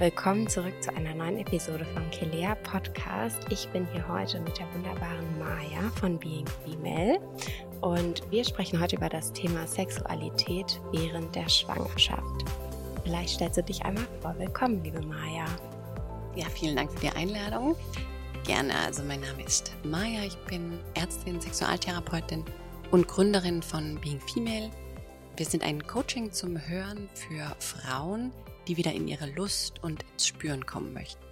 Willkommen zurück zu einer neuen Episode vom Kelea Podcast. Ich bin hier heute mit der wunderbaren Maya von Being Female und wir sprechen heute über das Thema Sexualität während der Schwangerschaft. Vielleicht stellst du dich einmal vor. Willkommen, liebe Maya. Ja, vielen Dank für die Einladung. Gerne. Also mein Name ist Maya. Ich bin Ärztin, Sexualtherapeutin und Gründerin von Being Female. Wir sind ein Coaching zum Hören für Frauen, die wieder in ihre Lust und ins Spüren kommen möchten.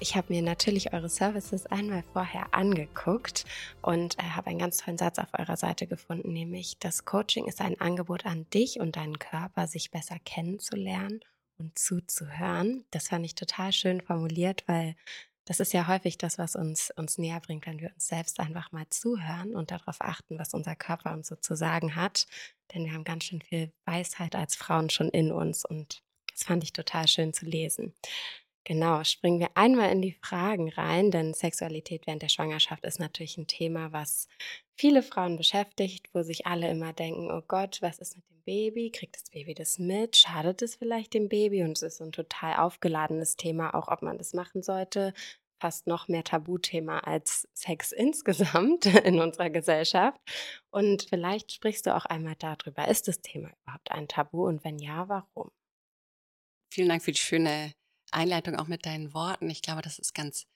Ich habe mir natürlich eure Services einmal vorher angeguckt und äh, habe einen ganz tollen Satz auf eurer Seite gefunden, nämlich das Coaching ist ein Angebot an dich und deinen Körper, sich besser kennenzulernen und zuzuhören. Das fand ich total schön formuliert, weil das ist ja häufig das, was uns, uns näher bringt, wenn wir uns selbst einfach mal zuhören und darauf achten, was unser Körper uns so zu sagen hat. Denn wir haben ganz schön viel Weisheit als Frauen schon in uns und das fand ich total schön zu lesen. Genau, springen wir einmal in die Fragen rein, denn Sexualität während der Schwangerschaft ist natürlich ein Thema, was viele Frauen beschäftigt, wo sich alle immer denken, oh Gott, was ist mit dem Baby? Kriegt das Baby das mit? Schadet es vielleicht dem Baby? Und es ist ein total aufgeladenes Thema, auch ob man das machen sollte. Fast noch mehr Tabuthema als Sex insgesamt in unserer Gesellschaft. Und vielleicht sprichst du auch einmal darüber, ist das Thema überhaupt ein Tabu und wenn ja, warum? Vielen Dank für die schöne Einleitung auch mit deinen Worten. Ich glaube, das ist ganz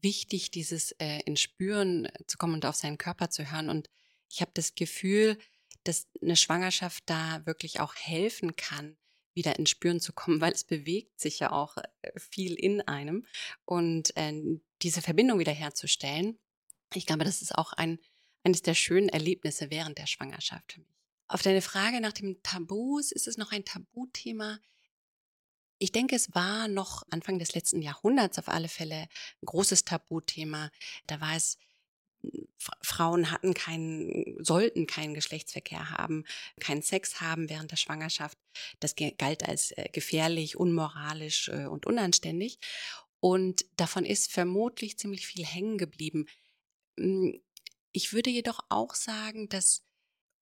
wichtig, dieses äh, in Spüren zu kommen und auf seinen Körper zu hören. Und ich habe das Gefühl, dass eine Schwangerschaft da wirklich auch helfen kann, wieder ins Spüren zu kommen, weil es bewegt sich ja auch äh, viel in einem. Und äh, diese Verbindung wiederherzustellen, ich glaube, das ist auch ein, eines der schönen Erlebnisse während der Schwangerschaft für mich. Auf deine Frage nach dem Tabus, ist es noch ein Tabuthema? Ich denke, es war noch Anfang des letzten Jahrhunderts auf alle Fälle ein großes Tabuthema. Da war es, Frauen hatten keinen, sollten keinen Geschlechtsverkehr haben, keinen Sex haben während der Schwangerschaft. Das galt als äh, gefährlich, unmoralisch äh, und unanständig. Und davon ist vermutlich ziemlich viel hängen geblieben. Hm, ich würde jedoch auch sagen, dass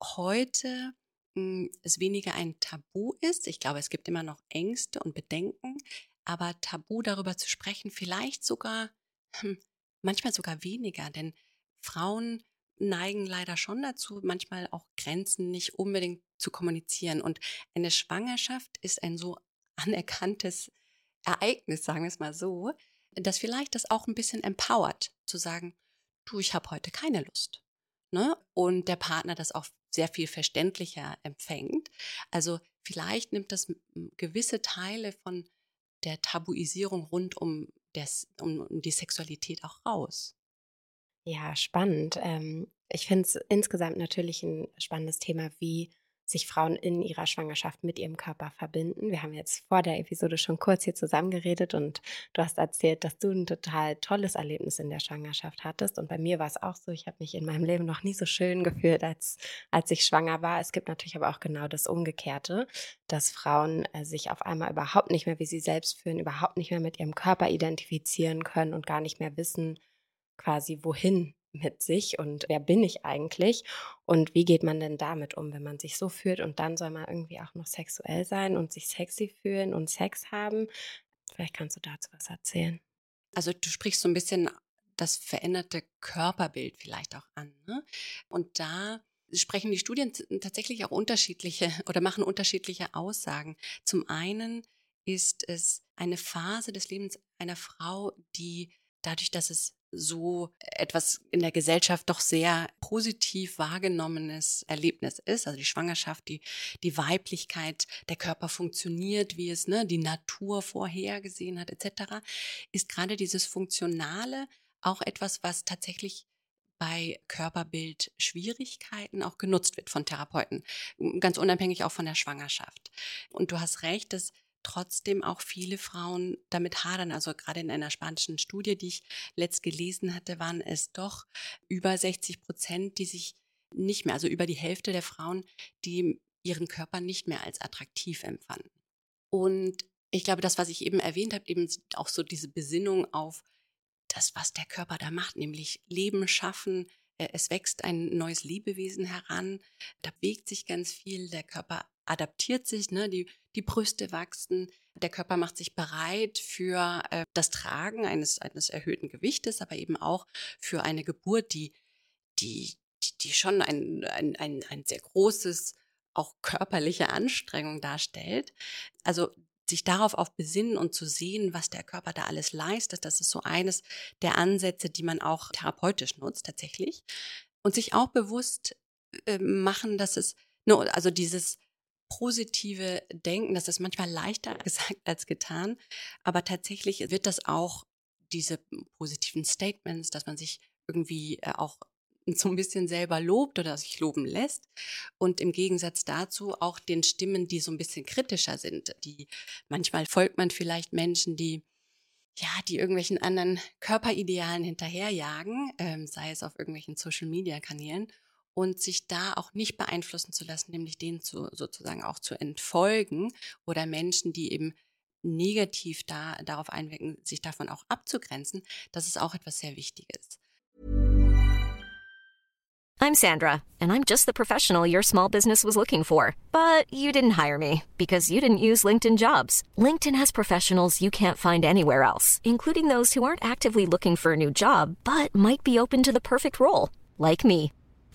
heute hm, es weniger ein Tabu ist. Ich glaube, es gibt immer noch Ängste und Bedenken, aber Tabu darüber zu sprechen, vielleicht sogar, hm, manchmal sogar weniger, denn Frauen neigen leider schon dazu, manchmal auch Grenzen nicht unbedingt zu kommunizieren. Und eine Schwangerschaft ist ein so anerkanntes Ereignis, sagen wir es mal so, dass vielleicht das auch ein bisschen empowert, zu sagen, du, ich habe heute keine Lust. Ne? Und der Partner das auch sehr viel verständlicher empfängt. Also vielleicht nimmt das gewisse Teile von der Tabuisierung rund um, des, um, um die Sexualität auch raus. Ja, spannend. Ähm, ich finde es insgesamt natürlich ein spannendes Thema, wie sich Frauen in ihrer Schwangerschaft mit ihrem Körper verbinden. Wir haben jetzt vor der Episode schon kurz hier zusammengeredet und du hast erzählt, dass du ein total tolles Erlebnis in der Schwangerschaft hattest. Und bei mir war es auch so, ich habe mich in meinem Leben noch nie so schön gefühlt, als, als ich schwanger war. Es gibt natürlich aber auch genau das Umgekehrte, dass Frauen äh, sich auf einmal überhaupt nicht mehr wie sie selbst fühlen, überhaupt nicht mehr mit ihrem Körper identifizieren können und gar nicht mehr wissen, quasi wohin mit sich und wer bin ich eigentlich und wie geht man denn damit um, wenn man sich so fühlt und dann soll man irgendwie auch noch sexuell sein und sich sexy fühlen und Sex haben. Vielleicht kannst du dazu was erzählen. Also du sprichst so ein bisschen das veränderte Körperbild vielleicht auch an. Ne? Und da sprechen die Studien tatsächlich auch unterschiedliche oder machen unterschiedliche Aussagen. Zum einen ist es eine Phase des Lebens einer Frau, die dadurch, dass es so etwas in der Gesellschaft doch sehr positiv wahrgenommenes Erlebnis ist. Also die Schwangerschaft, die, die Weiblichkeit, der Körper funktioniert, wie es ne, die Natur vorhergesehen hat, etc., ist gerade dieses Funktionale auch etwas, was tatsächlich bei Körperbildschwierigkeiten auch genutzt wird von Therapeuten, ganz unabhängig auch von der Schwangerschaft. Und du hast recht, dass trotzdem auch viele Frauen damit hadern. Also gerade in einer spanischen Studie, die ich letzt gelesen hatte, waren es doch über 60 Prozent, die sich nicht mehr, also über die Hälfte der Frauen, die ihren Körper nicht mehr als attraktiv empfanden. Und ich glaube, das, was ich eben erwähnt habe, eben auch so diese Besinnung auf das, was der Körper da macht, nämlich Leben schaffen. Äh, es wächst ein neues Lebewesen heran, da bewegt sich ganz viel, der Körper adaptiert sich, ne? die, die Brüste wachsen, der Körper macht sich bereit für äh, das Tragen eines, eines erhöhten Gewichtes, aber eben auch für eine Geburt, die, die, die, schon ein, ein, ein, ein sehr großes, auch körperliche Anstrengung darstellt. Also sich darauf auch besinnen und zu sehen, was der Körper da alles leistet, das ist so eines der Ansätze, die man auch therapeutisch nutzt tatsächlich. Und sich auch bewusst äh, machen, dass es, ne, also dieses positive Denken, das ist manchmal leichter gesagt als getan, aber tatsächlich wird das auch diese positiven Statements, dass man sich irgendwie äh, auch so ein bisschen selber lobt oder sich loben lässt. Und im Gegensatz dazu auch den Stimmen, die so ein bisschen kritischer sind, die manchmal folgt man vielleicht Menschen, die ja, die irgendwelchen anderen Körperidealen hinterherjagen, ähm, sei es auf irgendwelchen Social-Media-Kanälen und sich da auch nicht beeinflussen zu lassen, nämlich denen zu, sozusagen auch zu entfolgen oder Menschen, die eben negativ da, darauf einwirken, sich davon auch abzugrenzen, das ist auch etwas sehr Wichtiges. I'm Sandra, and I'm just the professional your small business was looking for. But you didn't hire me because you didn't use LinkedIn jobs. LinkedIn has professionals you can't find anywhere else, including those who aren't actively looking for a new job, but might be open to the perfect role, like me.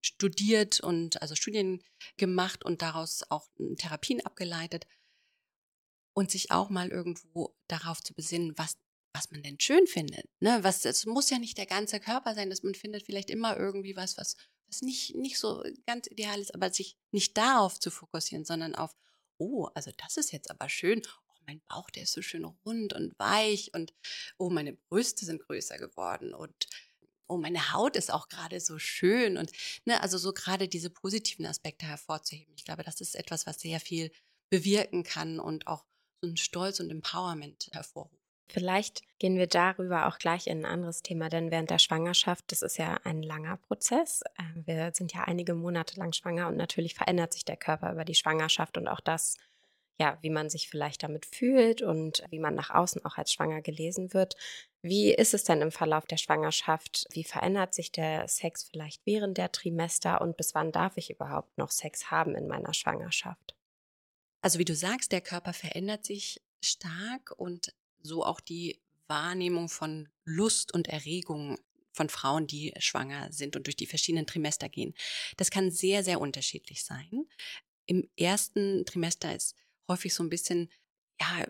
studiert und also Studien gemacht und daraus auch hm, Therapien abgeleitet und sich auch mal irgendwo darauf zu besinnen, was was man denn schön findet. Ne? Was, es muss ja nicht der ganze Körper sein, dass man findet vielleicht immer irgendwie was, was, was nicht, nicht so ganz ideal ist, aber sich nicht darauf zu fokussieren, sondern auf, oh, also das ist jetzt aber schön. Oh, mein Bauch, der ist so schön rund und weich und oh, meine Brüste sind größer geworden und oh, meine Haut ist auch gerade so schön und ne, also so gerade diese positiven Aspekte hervorzuheben. Ich glaube, das ist etwas, was sehr viel bewirken kann und auch so ein Stolz und Empowerment hervorruft. Vielleicht gehen wir darüber auch gleich in ein anderes Thema, denn während der Schwangerschaft, das ist ja ein langer Prozess. Äh, wir sind ja einige Monate lang schwanger und natürlich verändert sich der Körper über die Schwangerschaft und auch das, ja, wie man sich vielleicht damit fühlt und wie man nach außen auch als schwanger gelesen wird. Wie ist es denn im Verlauf der Schwangerschaft? Wie verändert sich der Sex vielleicht während der Trimester und bis wann darf ich überhaupt noch Sex haben in meiner Schwangerschaft? Also wie du sagst, der Körper verändert sich stark und so auch die Wahrnehmung von Lust und Erregung von Frauen, die schwanger sind und durch die verschiedenen Trimester gehen. Das kann sehr, sehr unterschiedlich sein. Im ersten Trimester ist häufig so ein bisschen ja,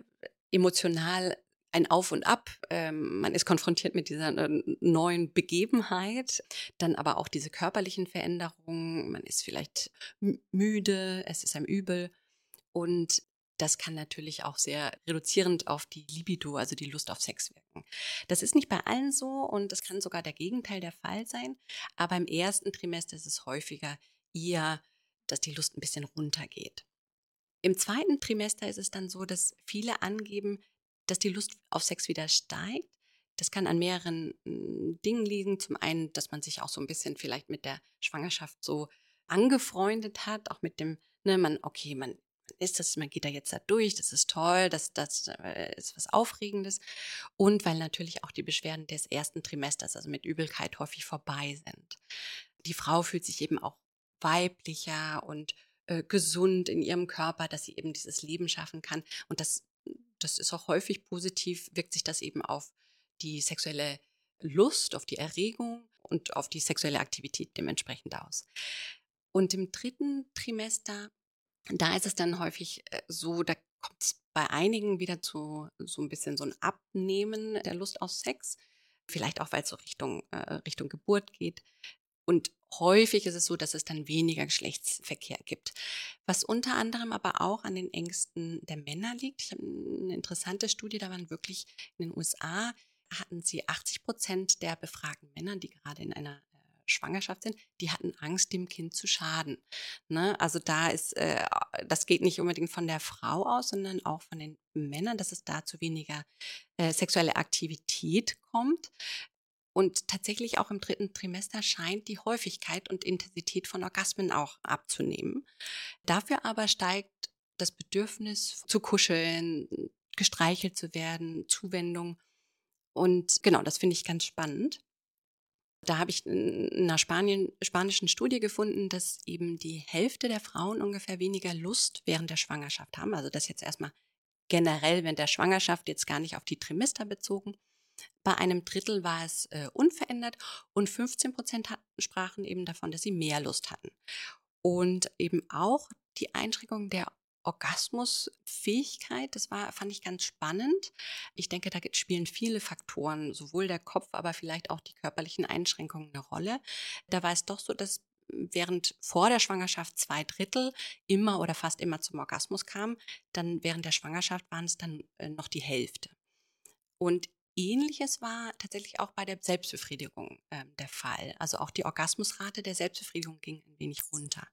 emotional ein Auf und Ab. Ähm, man ist konfrontiert mit dieser neuen Begebenheit, dann aber auch diese körperlichen Veränderungen. Man ist vielleicht müde, es ist einem übel. Und das kann natürlich auch sehr reduzierend auf die Libido, also die Lust auf Sex wirken. Das ist nicht bei allen so und es kann sogar der Gegenteil der Fall sein. Aber im ersten Trimester ist es häufiger eher, dass die Lust ein bisschen runtergeht. Im zweiten Trimester ist es dann so, dass viele angeben, dass die Lust auf Sex wieder steigt. Das kann an mehreren hm, Dingen liegen. Zum einen, dass man sich auch so ein bisschen vielleicht mit der Schwangerschaft so angefreundet hat, auch mit dem, ne, man, okay, man ist das, man geht da jetzt da durch, das ist toll, das, das äh, ist was Aufregendes. Und weil natürlich auch die Beschwerden des ersten Trimesters, also mit Übelkeit, häufig vorbei sind. Die Frau fühlt sich eben auch weiblicher und äh, gesund in ihrem Körper, dass sie eben dieses Leben schaffen kann. Und das das ist auch häufig positiv, wirkt sich das eben auf die sexuelle Lust, auf die Erregung und auf die sexuelle Aktivität dementsprechend aus. Und im dritten Trimester, da ist es dann häufig äh, so, da kommt es bei einigen wieder zu so ein bisschen so ein Abnehmen der Lust auf Sex. vielleicht auch, weil es so Richtung, äh, Richtung Geburt geht. Und häufig ist es so, dass es dann weniger Geschlechtsverkehr gibt. Was unter anderem aber auch an den Ängsten der Männer liegt. Ich habe eine interessante Studie, da waren wirklich in den USA, hatten sie 80 Prozent der befragten Männer, die gerade in einer äh, Schwangerschaft sind, die hatten Angst, dem Kind zu schaden. Ne? Also da ist, äh, das geht nicht unbedingt von der Frau aus, sondern auch von den Männern, dass es da zu weniger äh, sexuelle Aktivität kommt. Und tatsächlich auch im dritten Trimester scheint die Häufigkeit und Intensität von Orgasmen auch abzunehmen. Dafür aber steigt das Bedürfnis zu kuscheln, gestreichelt zu werden, Zuwendung. Und genau, das finde ich ganz spannend. Da habe ich in einer Spanien, spanischen Studie gefunden, dass eben die Hälfte der Frauen ungefähr weniger Lust während der Schwangerschaft haben. Also das jetzt erstmal generell während der Schwangerschaft, jetzt gar nicht auf die Trimester bezogen. Bei einem Drittel war es äh, unverändert und 15 Prozent sprachen eben davon, dass sie mehr Lust hatten. Und eben auch die Einschränkung der Orgasmusfähigkeit, das war, fand ich ganz spannend. Ich denke, da spielen viele Faktoren, sowohl der Kopf, aber vielleicht auch die körperlichen Einschränkungen eine Rolle. Da war es doch so, dass während vor der Schwangerschaft zwei Drittel immer oder fast immer zum Orgasmus kamen, dann während der Schwangerschaft waren es dann äh, noch die Hälfte. Und Ähnliches war tatsächlich auch bei der Selbstbefriedigung äh, der Fall. Also auch die Orgasmusrate der Selbstbefriedigung ging ein wenig runter.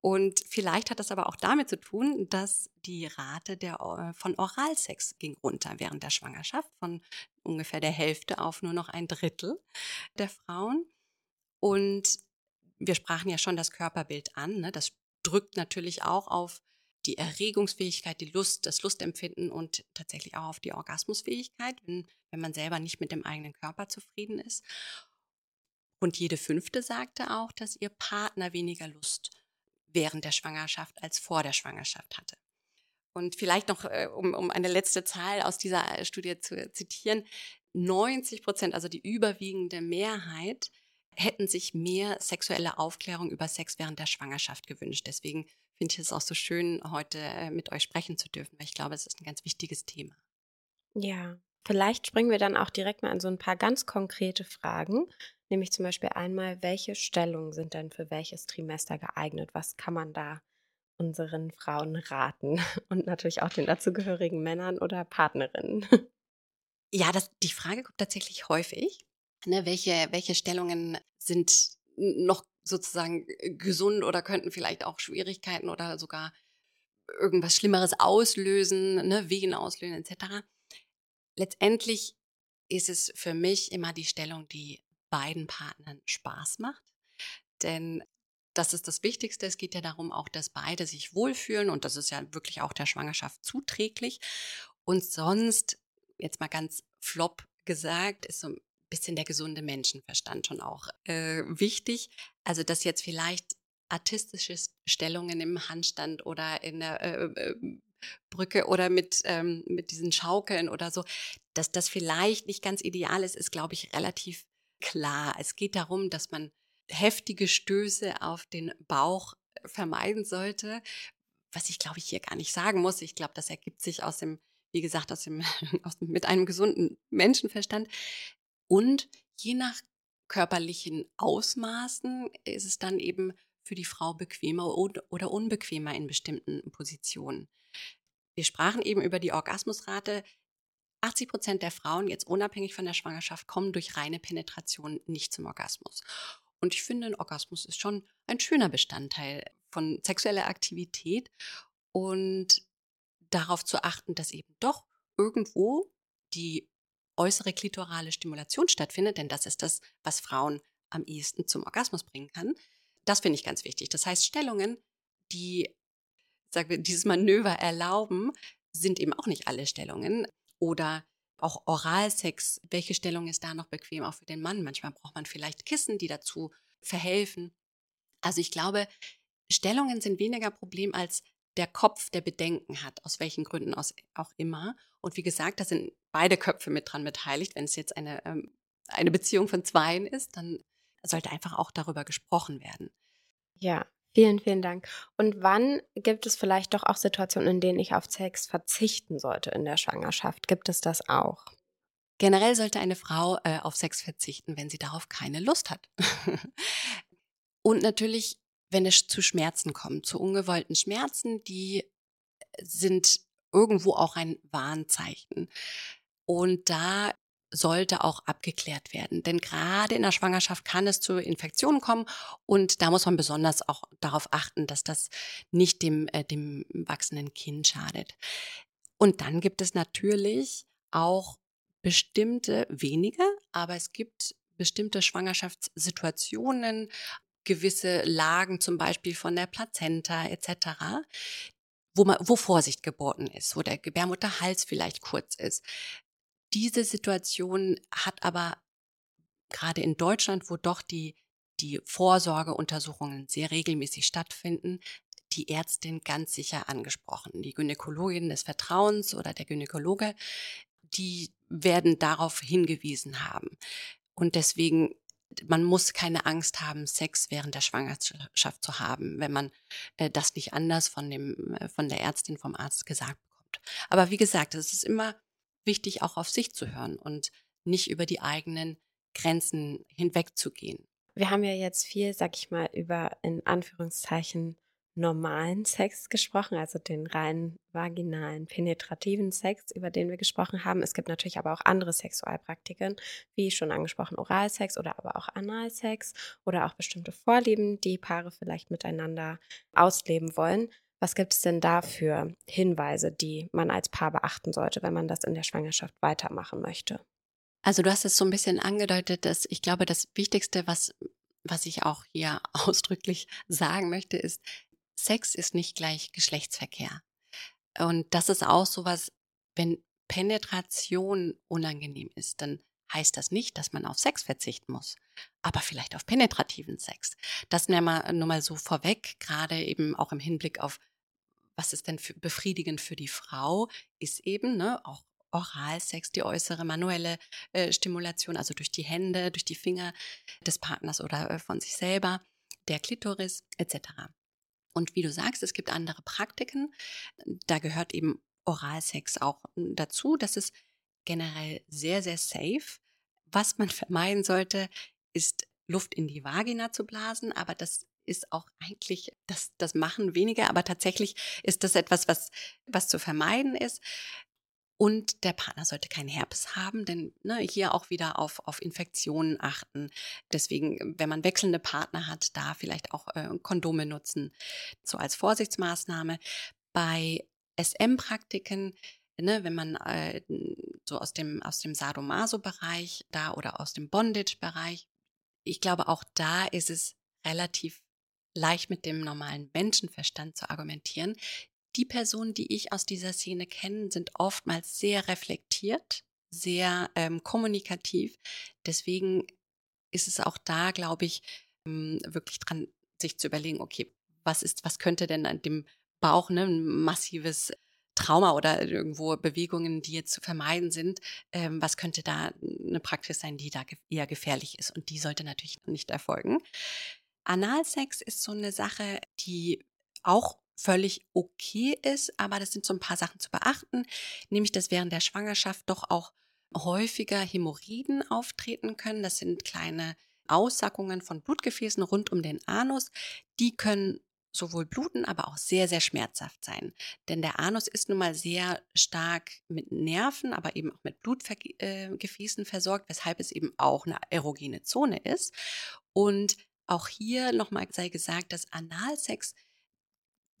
Und vielleicht hat das aber auch damit zu tun, dass die Rate der, äh, von Oralsex ging runter während der Schwangerschaft, von ungefähr der Hälfte auf nur noch ein Drittel der Frauen. Und wir sprachen ja schon das Körperbild an. Ne? Das drückt natürlich auch auf die Erregungsfähigkeit, die Lust, das Lustempfinden und tatsächlich auch auf die Orgasmusfähigkeit, wenn, wenn man selber nicht mit dem eigenen Körper zufrieden ist. Und jede fünfte sagte auch, dass ihr Partner weniger Lust während der Schwangerschaft als vor der Schwangerschaft hatte. Und vielleicht noch, äh, um, um eine letzte Zahl aus dieser äh, Studie zu zitieren, 90 Prozent, also die überwiegende Mehrheit, hätten sich mehr sexuelle Aufklärung über Sex während der Schwangerschaft gewünscht. Deswegen finde ich es auch so schön, heute äh, mit euch sprechen zu dürfen, weil ich glaube, es ist ein ganz wichtiges Thema. Ja, vielleicht springen wir dann auch direkt mal an so ein paar ganz konkrete Fragen, nämlich zum Beispiel einmal, welche Stellungen sind denn für welches Trimester geeignet? Was kann man da unseren Frauen raten und natürlich auch den dazugehörigen Männern oder Partnerinnen? Ja, das, die Frage kommt tatsächlich häufig. Ne, welche, welche Stellungen sind noch sozusagen äh, gesund oder könnten vielleicht auch Schwierigkeiten oder sogar irgendwas Schlimmeres auslösen, ne, Wehen auslösen etc. Letztendlich ist es für mich immer die Stellung, die beiden Partnern Spaß macht. Denn das ist das Wichtigste. Es geht ja darum auch, dass beide sich wohlfühlen und das ist ja wirklich auch der Schwangerschaft zuträglich. Und sonst, jetzt mal ganz flop gesagt, ist so bisschen der gesunde Menschenverstand schon auch äh, wichtig. Also dass jetzt vielleicht artistische Stellungen im Handstand oder in der äh, äh, Brücke oder mit, ähm, mit diesen Schaukeln oder so, dass das vielleicht nicht ganz ideal ist, ist, glaube ich, relativ klar. Es geht darum, dass man heftige Stöße auf den Bauch vermeiden sollte, was ich, glaube ich, hier gar nicht sagen muss. Ich glaube, das ergibt sich aus dem, wie gesagt, aus dem, aus, mit einem gesunden Menschenverstand. Und je nach körperlichen Ausmaßen ist es dann eben für die Frau bequemer oder unbequemer in bestimmten Positionen. Wir sprachen eben über die Orgasmusrate. 80 Prozent der Frauen, jetzt unabhängig von der Schwangerschaft, kommen durch reine Penetration nicht zum Orgasmus. Und ich finde, ein Orgasmus ist schon ein schöner Bestandteil von sexueller Aktivität und darauf zu achten, dass eben doch irgendwo die äußere klitorale Stimulation stattfindet, denn das ist das, was Frauen am ehesten zum Orgasmus bringen kann. Das finde ich ganz wichtig. Das heißt, Stellungen, die wir, dieses Manöver erlauben, sind eben auch nicht alle Stellungen. Oder auch Oralsex, welche Stellung ist da noch bequem, auch für den Mann? Manchmal braucht man vielleicht Kissen, die dazu verhelfen. Also ich glaube, Stellungen sind weniger Problem als der Kopf, der Bedenken hat, aus welchen Gründen auch immer. Und wie gesagt, da sind beide Köpfe mit dran beteiligt. Wenn es jetzt eine, ähm, eine Beziehung von Zweien ist, dann sollte einfach auch darüber gesprochen werden. Ja, vielen, vielen Dank. Und wann gibt es vielleicht doch auch Situationen, in denen ich auf Sex verzichten sollte in der Schwangerschaft? Gibt es das auch? Generell sollte eine Frau äh, auf Sex verzichten, wenn sie darauf keine Lust hat. Und natürlich, wenn es zu Schmerzen kommt, zu ungewollten Schmerzen, die sind irgendwo auch ein Warnzeichen. Und da sollte auch abgeklärt werden. Denn gerade in der Schwangerschaft kann es zu Infektionen kommen und da muss man besonders auch darauf achten, dass das nicht dem, äh, dem wachsenden Kind schadet. Und dann gibt es natürlich auch bestimmte, wenige, aber es gibt bestimmte Schwangerschaftssituationen, gewisse Lagen zum Beispiel von der Plazenta etc., wo, man, wo Vorsicht geboten ist, wo der Gebärmutterhals vielleicht kurz ist. Diese Situation hat aber gerade in Deutschland, wo doch die, die Vorsorgeuntersuchungen sehr regelmäßig stattfinden, die Ärztin ganz sicher angesprochen. Die Gynäkologin des Vertrauens oder der Gynäkologe, die werden darauf hingewiesen haben. Und deswegen, man muss keine Angst haben, Sex während der Schwangerschaft zu haben, wenn man äh, das nicht anders von, dem, äh, von der Ärztin, vom Arzt gesagt bekommt. Aber wie gesagt, es ist immer wichtig, auch auf sich zu hören und nicht über die eigenen Grenzen hinwegzugehen. Wir haben ja jetzt viel, sag ich mal, über in Anführungszeichen normalen Sex gesprochen, also den rein vaginalen, penetrativen Sex, über den wir gesprochen haben. Es gibt natürlich aber auch andere Sexualpraktiken, wie schon angesprochen Oralsex oder aber auch Analsex oder auch bestimmte Vorlieben, die Paare vielleicht miteinander ausleben wollen. Was gibt es denn da für Hinweise, die man als Paar beachten sollte, wenn man das in der Schwangerschaft weitermachen möchte? Also du hast es so ein bisschen angedeutet, dass ich glaube, das Wichtigste, was, was ich auch hier ausdrücklich sagen möchte, ist, Sex ist nicht gleich Geschlechtsverkehr. Und das ist auch sowas, wenn Penetration unangenehm ist, dann heißt das nicht, dass man auf Sex verzichten muss, aber vielleicht auf penetrativen Sex. Das nehmen wir nur mal so vorweg, gerade eben auch im Hinblick auf was ist denn für, befriedigend für die Frau, ist eben ne, auch Oralsex, die äußere manuelle äh, Stimulation, also durch die Hände, durch die Finger des Partners oder äh, von sich selber, der Klitoris etc. Und wie du sagst, es gibt andere Praktiken. Da gehört eben Oralsex auch hm, dazu. Das ist generell sehr, sehr safe. Was man vermeiden sollte, ist Luft in die Vagina zu blasen, aber das ist auch eigentlich, das, das machen weniger, aber tatsächlich ist das etwas, was, was zu vermeiden ist. Und der Partner sollte keinen Herpes haben, denn ne, hier auch wieder auf, auf Infektionen achten. Deswegen, wenn man wechselnde Partner hat, da vielleicht auch äh, Kondome nutzen, so als Vorsichtsmaßnahme. Bei SM-Praktiken, ne, wenn man äh, so aus dem, aus dem Sadomaso-Bereich da oder aus dem Bondage-Bereich, ich glaube, auch da ist es relativ leicht mit dem normalen Menschenverstand zu argumentieren. Die Personen, die ich aus dieser Szene kenne, sind oftmals sehr reflektiert, sehr ähm, kommunikativ. Deswegen ist es auch da, glaube ich, ähm, wirklich dran, sich zu überlegen, okay, was ist, was könnte denn an dem Bauch, ne, ein massives Trauma oder irgendwo Bewegungen, die jetzt zu vermeiden sind, ähm, was könnte da eine Praxis sein, die da eher gefährlich ist? Und die sollte natürlich nicht erfolgen. Analsex ist so eine Sache, die auch völlig okay ist, aber das sind so ein paar Sachen zu beachten, nämlich dass während der Schwangerschaft doch auch häufiger Hämorrhoiden auftreten können. Das sind kleine Aussackungen von Blutgefäßen rund um den Anus. Die können sowohl bluten, aber auch sehr, sehr schmerzhaft sein. Denn der Anus ist nun mal sehr stark mit Nerven, aber eben auch mit Blutgefäßen versorgt, weshalb es eben auch eine erogene Zone ist. Und auch hier nochmal sei gesagt, dass Analsex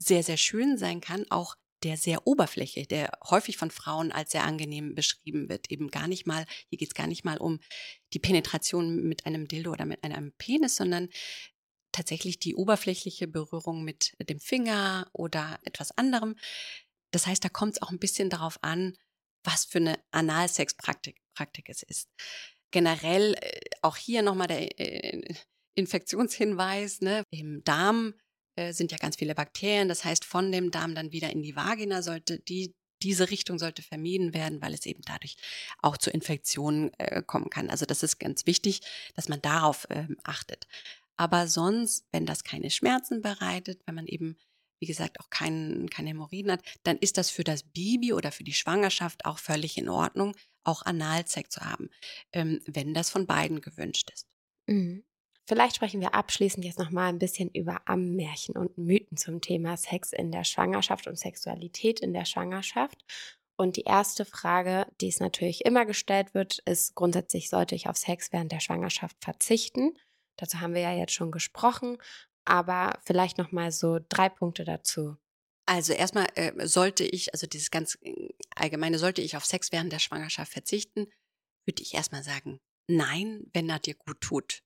sehr, sehr schön sein kann, auch der sehr Oberfläche, der häufig von Frauen als sehr angenehm beschrieben wird. Eben gar nicht mal, hier geht es gar nicht mal um die Penetration mit einem Dildo oder mit einem Penis, sondern tatsächlich die oberflächliche Berührung mit dem Finger oder etwas anderem. Das heißt, da kommt es auch ein bisschen darauf an, was für eine Analsexpraktik Praktik es ist. Generell äh, auch hier nochmal der äh, Infektionshinweis, ne? Im Darm äh, sind ja ganz viele Bakterien. Das heißt, von dem Darm dann wieder in die Vagina sollte die diese Richtung sollte vermieden werden, weil es eben dadurch auch zu Infektionen äh, kommen kann. Also das ist ganz wichtig, dass man darauf ähm, achtet. Aber sonst, wenn das keine Schmerzen bereitet, wenn man eben wie gesagt, auch kein, keine Hämorrhoiden hat, dann ist das für das Baby oder für die Schwangerschaft auch völlig in Ordnung, auch Analsex zu haben, ähm, wenn das von beiden gewünscht ist. Mhm. Vielleicht sprechen wir abschließend jetzt noch mal ein bisschen über Ammärchen und Mythen zum Thema Sex in der Schwangerschaft und Sexualität in der Schwangerschaft. Und die erste Frage, die es natürlich immer gestellt wird, ist grundsätzlich, sollte ich auf Sex während der Schwangerschaft verzichten? Dazu haben wir ja jetzt schon gesprochen, aber vielleicht noch mal so drei Punkte dazu. Also erstmal äh, sollte ich, also dieses ganz äh, allgemeine, sollte ich auf Sex während der Schwangerschaft verzichten, würde ich erstmal sagen, nein, wenn er dir gut tut.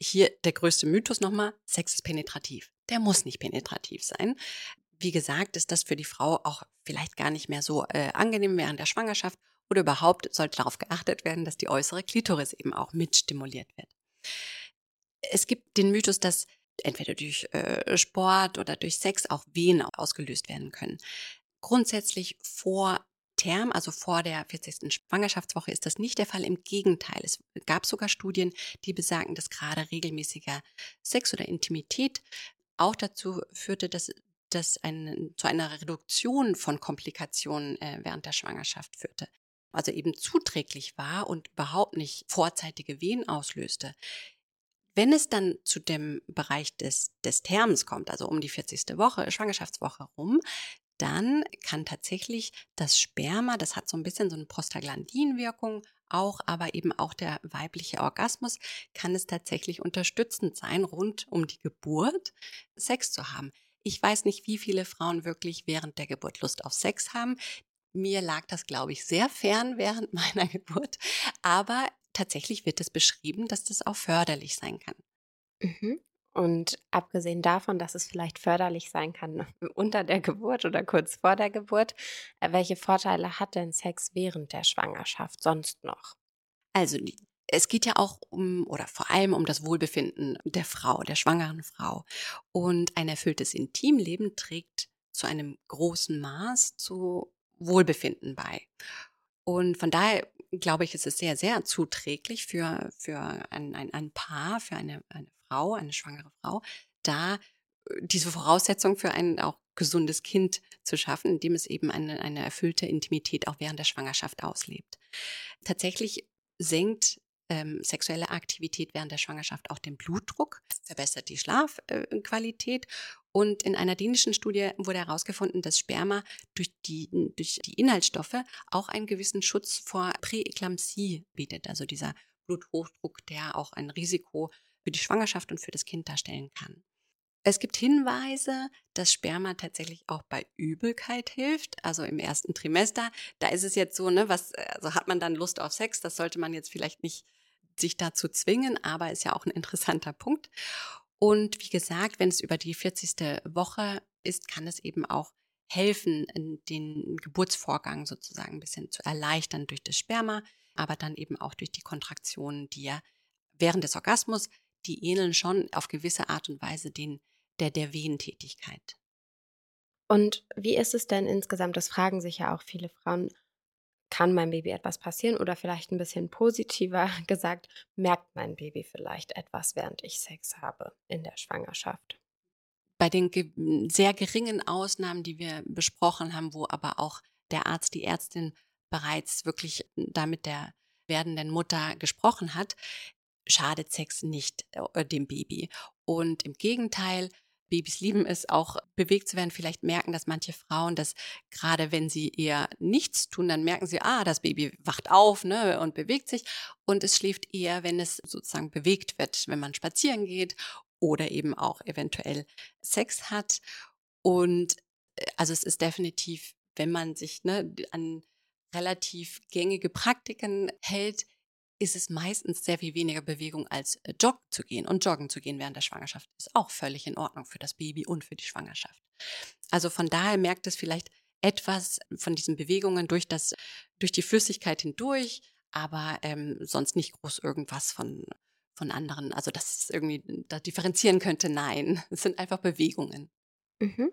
Hier der größte Mythos nochmal, Sex ist penetrativ. Der muss nicht penetrativ sein. Wie gesagt, ist das für die Frau auch vielleicht gar nicht mehr so äh, angenehm während der Schwangerschaft oder überhaupt sollte darauf geachtet werden, dass die äußere Klitoris eben auch mitstimuliert wird. Es gibt den Mythos, dass entweder durch äh, Sport oder durch Sex auch Wehen ausgelöst werden können. Grundsätzlich vor Term, also vor der 40. Schwangerschaftswoche, ist das nicht der Fall. Im Gegenteil, es gab sogar Studien, die besagten, dass gerade regelmäßiger Sex oder Intimität auch dazu führte, dass das ein, zu einer Reduktion von Komplikationen äh, während der Schwangerschaft führte. Also eben zuträglich war und überhaupt nicht vorzeitige Wehen auslöste. Wenn es dann zu dem Bereich des, des Terms kommt, also um die 40. Woche, Schwangerschaftswoche rum, dann kann tatsächlich das Sperma, das hat so ein bisschen so eine Prostaglandinwirkung auch, aber eben auch der weibliche Orgasmus kann es tatsächlich unterstützend sein, rund um die Geburt Sex zu haben. Ich weiß nicht, wie viele Frauen wirklich während der Geburt Lust auf Sex haben. Mir lag das, glaube ich, sehr fern während meiner Geburt, aber tatsächlich wird es beschrieben, dass das auch förderlich sein kann. Mhm. Und abgesehen davon, dass es vielleicht förderlich sein kann unter der Geburt oder kurz vor der Geburt, äh, welche Vorteile hat denn Sex während der Schwangerschaft sonst noch? Also es geht ja auch um oder vor allem um das Wohlbefinden der Frau, der schwangeren Frau. Und ein erfülltes Intimleben trägt zu einem großen Maß zu Wohlbefinden bei. Und von daher glaube ich, ist es sehr, sehr zuträglich für, für ein, ein, ein Paar, für eine, eine Frau, eine schwangere Frau, da äh, diese Voraussetzung für ein auch gesundes Kind zu schaffen, indem es eben eine, eine erfüllte Intimität auch während der Schwangerschaft auslebt. Tatsächlich senkt ähm, sexuelle Aktivität während der Schwangerschaft auch den Blutdruck, verbessert die Schlafqualität. Äh, und in einer dänischen Studie wurde herausgefunden, dass Sperma durch die, durch die Inhaltsstoffe auch einen gewissen Schutz vor Präeklampsie bietet, also dieser Bluthochdruck, der auch ein Risiko für die Schwangerschaft und für das Kind darstellen kann. Es gibt Hinweise, dass Sperma tatsächlich auch bei Übelkeit hilft, also im ersten Trimester. Da ist es jetzt so, ne, was, also hat man dann Lust auf Sex, das sollte man jetzt vielleicht nicht sich dazu zwingen, aber ist ja auch ein interessanter Punkt. Und wie gesagt, wenn es über die 40. Woche ist, kann es eben auch helfen, den Geburtsvorgang sozusagen ein bisschen zu erleichtern durch das Sperma, aber dann eben auch durch die Kontraktionen, die ja während des Orgasmus die ähneln schon auf gewisse Art und Weise den, der, der Wehentätigkeit. Und wie ist es denn insgesamt? Das fragen sich ja auch viele Frauen. Kann meinem Baby etwas passieren? Oder vielleicht ein bisschen positiver gesagt, merkt mein Baby vielleicht etwas, während ich Sex habe in der Schwangerschaft? Bei den ge sehr geringen Ausnahmen, die wir besprochen haben, wo aber auch der Arzt, die Ärztin bereits wirklich da mit der werdenden Mutter gesprochen hat, schadet Sex nicht äh, dem Baby. Und im Gegenteil, Babys lieben es auch bewegt zu werden. Vielleicht merken das manche Frauen, dass gerade wenn sie eher nichts tun, dann merken sie, ah, das Baby wacht auf ne, und bewegt sich. Und es schläft eher, wenn es sozusagen bewegt wird, wenn man spazieren geht oder eben auch eventuell Sex hat. Und äh, also es ist definitiv, wenn man sich ne, an relativ gängige Praktiken hält, ist es meistens sehr viel weniger Bewegung als äh, joggen zu gehen. Und joggen zu gehen während der Schwangerschaft ist auch völlig in Ordnung für das Baby und für die Schwangerschaft. Also von daher merkt es vielleicht etwas von diesen Bewegungen durch das, durch die Flüssigkeit hindurch, aber ähm, sonst nicht groß irgendwas von, von anderen. Also dass es irgendwie da differenzieren könnte, nein. Es sind einfach Bewegungen. Mhm.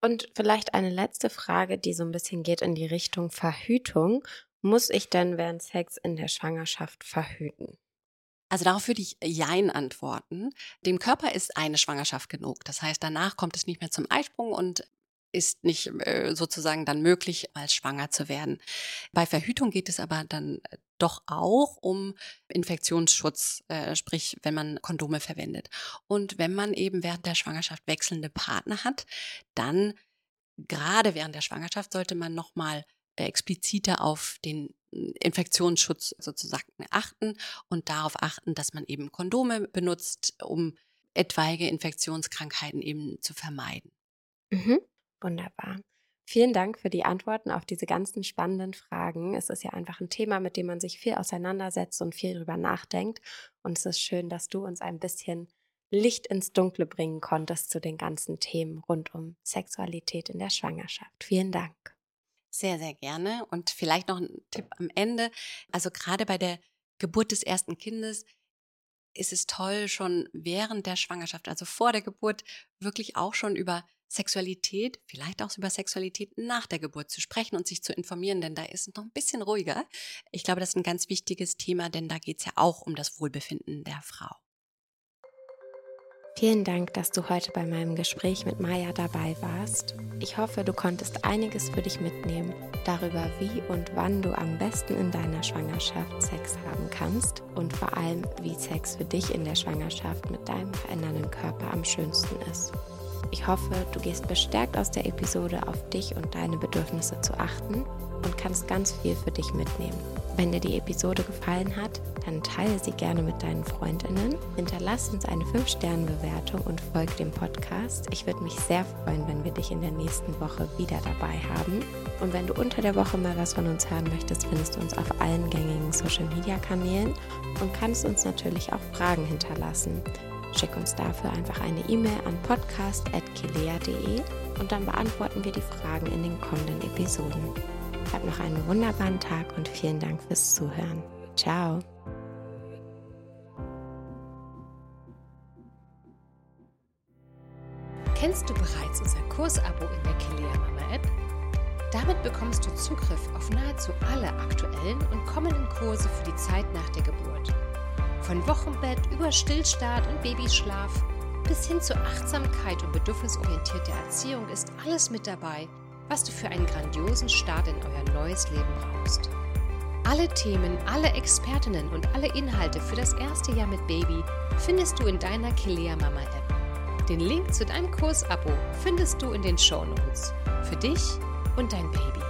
Und vielleicht eine letzte Frage, die so ein bisschen geht in die Richtung Verhütung. Muss ich denn während Sex in der Schwangerschaft verhüten? Also darauf würde ich Jein antworten. Dem Körper ist eine Schwangerschaft genug. Das heißt, danach kommt es nicht mehr zum Eisprung und ist nicht äh, sozusagen dann möglich, als schwanger zu werden. Bei Verhütung geht es aber dann äh, doch auch um Infektionsschutz, äh, sprich, wenn man Kondome verwendet. Und wenn man eben während der Schwangerschaft wechselnde Partner hat, dann gerade während der Schwangerschaft sollte man nochmal expliziter auf den Infektionsschutz sozusagen achten und darauf achten, dass man eben Kondome benutzt, um etwaige Infektionskrankheiten eben zu vermeiden. Mhm. Wunderbar. Vielen Dank für die Antworten auf diese ganzen spannenden Fragen. Es ist ja einfach ein Thema, mit dem man sich viel auseinandersetzt und viel drüber nachdenkt. Und es ist schön, dass du uns ein bisschen Licht ins Dunkle bringen konntest zu den ganzen Themen rund um Sexualität in der Schwangerschaft. Vielen Dank. Sehr, sehr gerne. Und vielleicht noch ein Tipp am Ende. Also gerade bei der Geburt des ersten Kindes ist es toll, schon während der Schwangerschaft, also vor der Geburt, wirklich auch schon über Sexualität, vielleicht auch über Sexualität nach der Geburt zu sprechen und sich zu informieren, denn da ist es noch ein bisschen ruhiger. Ich glaube, das ist ein ganz wichtiges Thema, denn da geht es ja auch um das Wohlbefinden der Frau. Vielen Dank, dass du heute bei meinem Gespräch mit Maya dabei warst. Ich hoffe, du konntest einiges für dich mitnehmen darüber, wie und wann du am besten in deiner Schwangerschaft Sex haben kannst und vor allem, wie Sex für dich in der Schwangerschaft mit deinem verändernden Körper am schönsten ist. Ich hoffe, du gehst bestärkt aus der Episode auf dich und deine Bedürfnisse zu achten und kannst ganz viel für dich mitnehmen. Wenn dir die Episode gefallen hat, dann teile sie gerne mit deinen Freundinnen, hinterlass uns eine 5-Sterne-Bewertung und folg dem Podcast. Ich würde mich sehr freuen, wenn wir dich in der nächsten Woche wieder dabei haben. Und wenn du unter der Woche mal was von uns hören möchtest, findest du uns auf allen gängigen Social-Media-Kanälen und kannst uns natürlich auch Fragen hinterlassen. Schick uns dafür einfach eine E-Mail an podcast.kilea.de und dann beantworten wir die Fragen in den kommenden Episoden. Hab noch einen wunderbaren Tag und vielen Dank fürs Zuhören. Ciao. Kennst du bereits unser Kursabo in der Kilea Mama App? Damit bekommst du Zugriff auf nahezu alle aktuellen und kommenden Kurse für die Zeit nach der Geburt. Von Wochenbett über Stillstart und Babyschlaf bis hin zur Achtsamkeit und bedürfnisorientierter Erziehung ist alles mit dabei, was du für einen grandiosen Start in euer neues Leben brauchst. Alle Themen, alle Expertinnen und alle Inhalte für das erste Jahr mit Baby findest du in deiner Kilea Mama App. Den Link zu deinem Kursabo findest du in den Show Notes. Für dich und dein Baby.